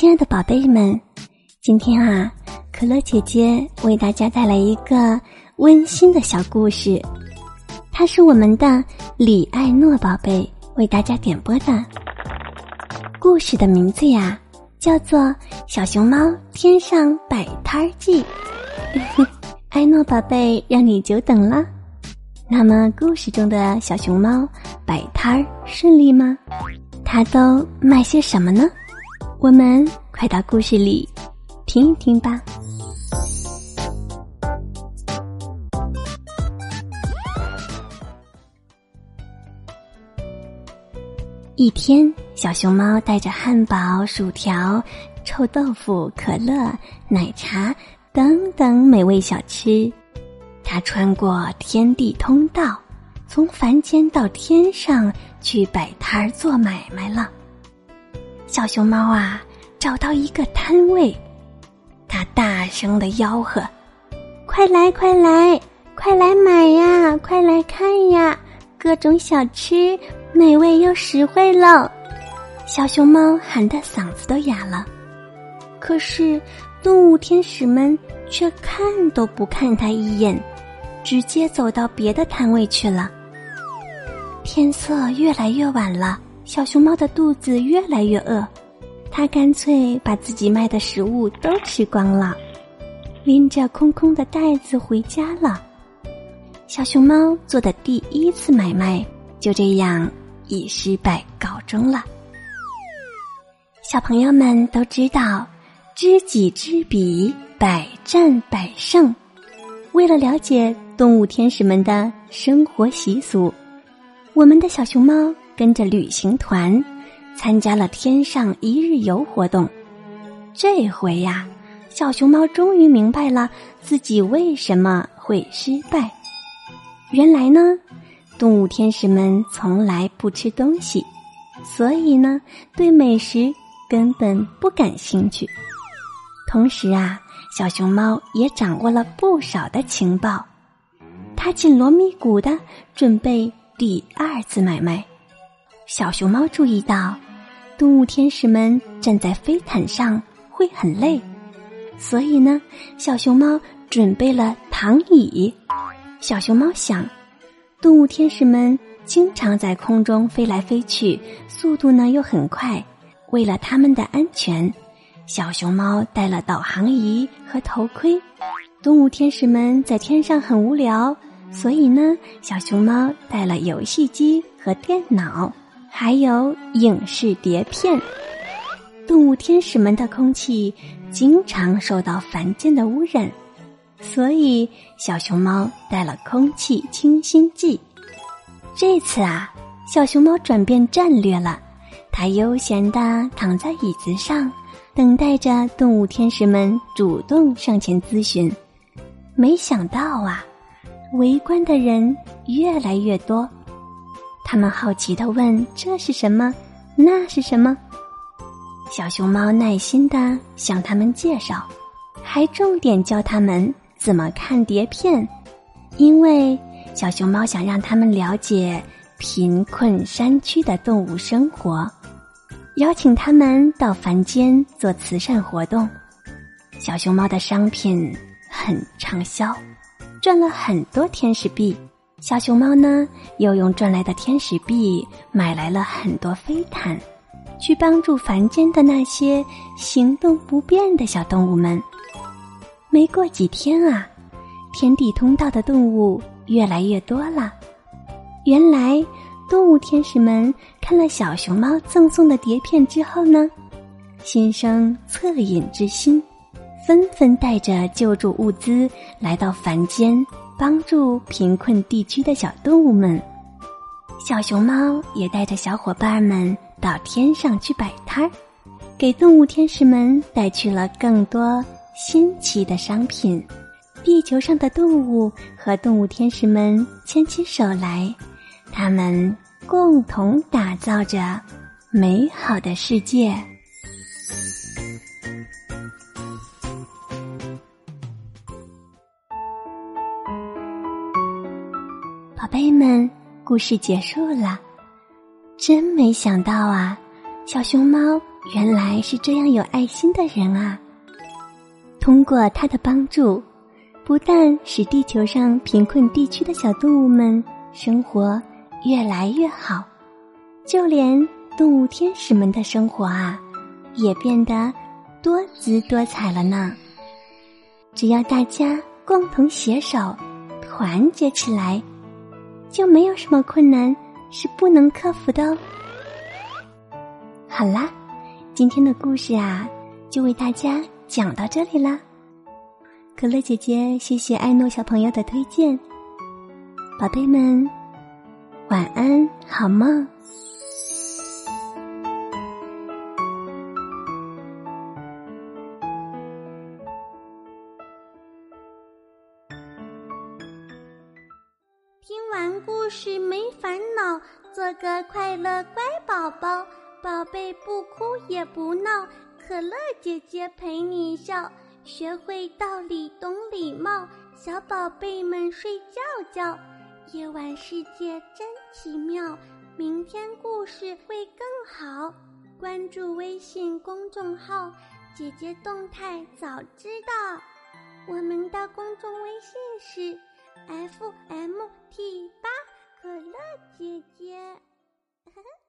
亲爱的宝贝们，今天啊，可乐姐姐为大家带来一个温馨的小故事，它是我们的李爱诺宝贝为大家点播的。故事的名字呀，叫做《小熊猫天上摆摊记》。爱诺宝贝，让你久等了。那么，故事中的小熊猫摆摊儿顺利吗？它都卖些什么呢？我们快到故事里听一听吧。一天，小熊猫带着汉堡、薯条、臭豆腐、可乐、奶茶等等美味小吃。它穿过天地通道，从凡间到天上去摆摊儿做买卖了。小熊猫啊，找到一个摊位，它大声的吆喝：“快来，快来，快来买呀！快来看呀！各种小吃，美味又实惠喽！”小熊猫喊得嗓子都哑了，可是动物天使们却看都不看它一眼。直接走到别的摊位去了。天色越来越晚了，小熊猫的肚子越来越饿，它干脆把自己卖的食物都吃光了，拎着空空的袋子回家了。小熊猫做的第一次买卖就这样以失败告终了。小朋友们都知道，知己知彼，百战百胜。为了了解。动物天使们的生活习俗，我们的小熊猫跟着旅行团参加了天上一日游活动。这回呀，小熊猫终于明白了自己为什么会失败。原来呢，动物天使们从来不吃东西，所以呢，对美食根本不感兴趣。同时啊，小熊猫也掌握了不少的情报。他紧锣密鼓的准备第二次买卖。小熊猫注意到，动物天使们站在飞毯上会很累，所以呢，小熊猫准备了躺椅。小熊猫想，动物天使们经常在空中飞来飞去，速度呢又很快。为了他们的安全，小熊猫带了导航仪和头盔。动物天使们在天上很无聊。所以呢，小熊猫带了游戏机和电脑，还有影视碟片。动物天使们的空气经常受到凡间的污染，所以小熊猫带了空气清新剂。这次啊，小熊猫转变战略了，它悠闲地躺在椅子上，等待着动物天使们主动上前咨询。没想到啊！围观的人越来越多，他们好奇的问：“这是什么？那是什么？”小熊猫耐心的向他们介绍，还重点教他们怎么看碟片，因为小熊猫想让他们了解贫困山区的动物生活，邀请他们到凡间做慈善活动。小熊猫的商品很畅销。赚了很多天使币，小熊猫呢又用赚来的天使币买来了很多飞毯，去帮助凡间的那些行动不便的小动物们。没过几天啊，天地通道的动物越来越多了。原来，动物天使们看了小熊猫赠送的碟片之后呢，心生恻隐之心。纷纷带着救助物资来到凡间，帮助贫困地区的小动物们。小熊猫也带着小伙伴们到天上去摆摊儿，给动物天使们带去了更多新奇的商品。地球上的动物和动物天使们牵起手来，他们共同打造着美好的世界。宝贝们，故事结束了。真没想到啊，小熊猫原来是这样有爱心的人啊！通过他的帮助，不但使地球上贫困地区的小动物们生活越来越好，就连动物天使们的生活啊，也变得多姿多彩了呢。只要大家共同携手，团结起来，就没有什么困难是不能克服的哦。好啦，今天的故事啊，就为大家讲到这里啦。可乐姐姐，谢谢艾诺小朋友的推荐，宝贝们，晚安，好梦。完故事没烦恼，做个快乐乖宝宝。宝贝不哭也不闹，可乐姐姐陪你笑，学会道理懂礼貌，小宝贝们睡觉觉。夜晚世界真奇妙，明天故事会更好。关注微信公众号“姐姐动态”，早知道。我们的公众微信是 f m t 八可乐姐姐。